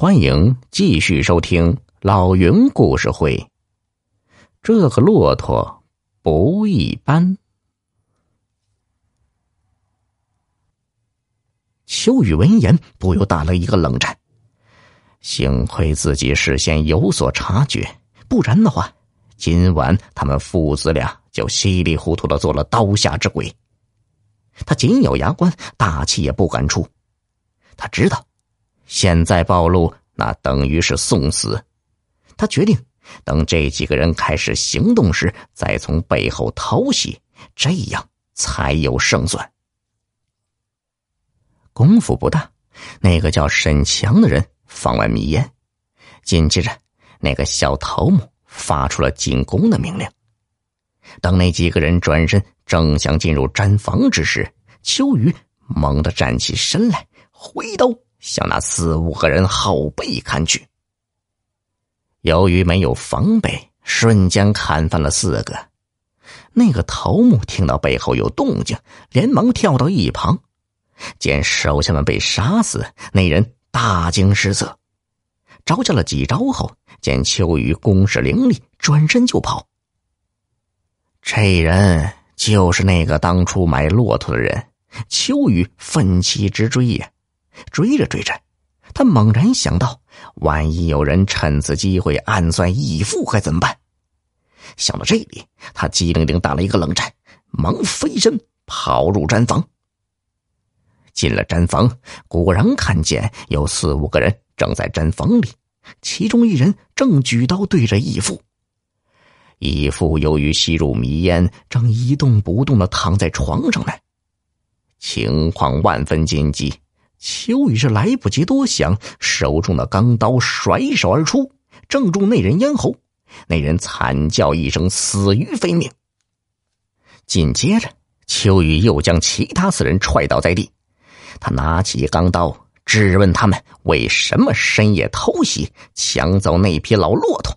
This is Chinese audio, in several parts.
欢迎继续收听老云故事会。这个骆驼不一般。秋雨闻言，不由打了一个冷战。幸亏自己事先有所察觉，不然的话，今晚他们父子俩就稀里糊涂的做了刀下之鬼。他紧咬牙关，大气也不敢出。他知道。现在暴露，那等于是送死。他决定等这几个人开始行动时，再从背后偷袭，这样才有胜算。功夫不大，那个叫沈强的人放完迷烟，紧接着那个小头目发出了进攻的命令。等那几个人转身正想进入毡房之时，秋雨猛地站起身来，挥刀。向那四五个人后背砍去。由于没有防备，瞬间砍翻了四个。那个头目听到背后有动静，连忙跳到一旁，见手下们被杀死，那人大惊失色，招架了几招后，见秋雨攻势凌厉，转身就跑。这人就是那个当初买骆驼的人，秋雨奋起直追呀。追着追着，他猛然想到，万一有人趁此机会暗算义父，该怎么办？想到这里，他机灵灵打了一个冷战，忙飞身跑入毡房。进了毡房，果然看见有四五个人正在毡房里，其中一人正举刀对着义父。义父由于吸入迷烟，正一动不动的躺在床上呢，情况万分紧急。秋雨是来不及多想，手中的钢刀甩手而出，正中那人咽喉。那人惨叫一声，死于非命。紧接着，秋雨又将其他四人踹倒在地。他拿起钢刀，质问他们为什么深夜偷袭，抢走那匹老骆驼。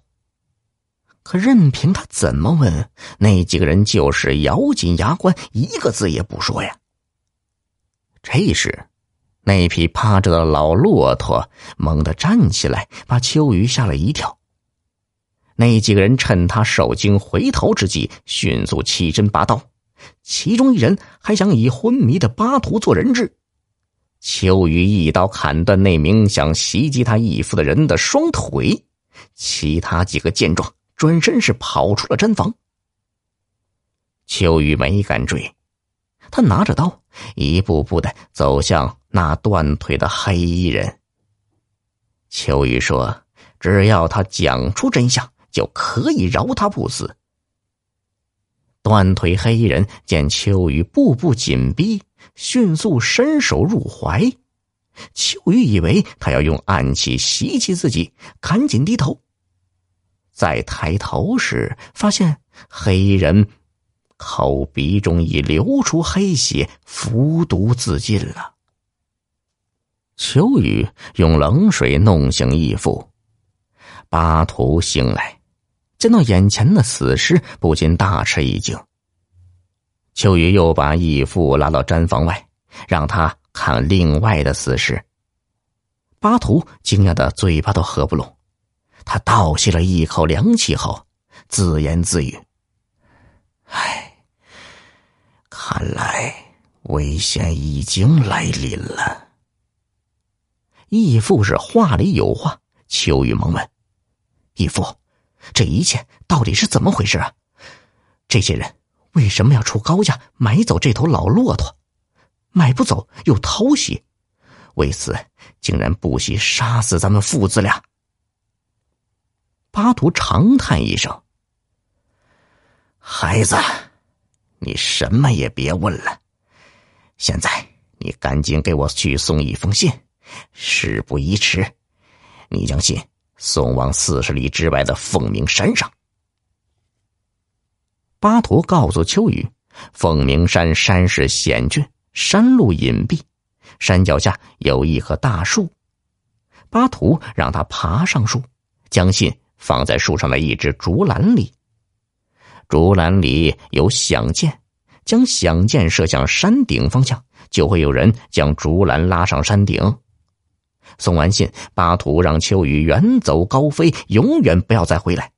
可任凭他怎么问，那几个人就是咬紧牙关，一个字也不说呀。这时。那匹趴着的老骆驼猛地站起来，把秋雨吓了一跳。那几个人趁他受惊回头之际，迅速起身拔刀，其中一人还想以昏迷的巴图做人质。秋雨一刀砍断那名想袭击他义父的人的双腿，其他几个见状，转身是跑出了毡房。秋雨没敢追，他拿着刀，一步步的走向。那断腿的黑衣人，秋雨说：“只要他讲出真相，就可以饶他不死。”断腿黑衣人见秋雨步步紧逼，迅速伸手入怀。秋雨以为他要用暗器袭击自己，赶紧低头。再抬头时，发现黑衣人口鼻中已流出黑血，服毒自尽了。秋雨用冷水弄醒义父，巴图醒来，见到眼前的死尸，不禁大吃一惊。秋雨又把义父拉到毡房外，让他看另外的死尸。巴图惊讶的嘴巴都合不拢，他倒吸了一口凉气后，自言自语：“唉，看来危险已经来临了。”义父是话里有话，秋雨忙问：“义父，这一切到底是怎么回事啊？这些人为什么要出高价买走这头老骆驼？买不走又偷袭，为此竟然不惜杀死咱们父子俩。”巴图长叹一声：“孩子，你什么也别问了，现在你赶紧给我去送一封信。”事不宜迟，你将信送往四十里之外的凤鸣山上。巴图告诉秋雨，凤鸣山山势险峻，山路隐蔽，山脚下有一棵大树。巴图让他爬上树，将信放在树上的一只竹篮里。竹篮里有响箭，将响箭射向山顶方向，就会有人将竹篮拉上山顶。送完信，巴图让秋雨远走高飞，永远不要再回来。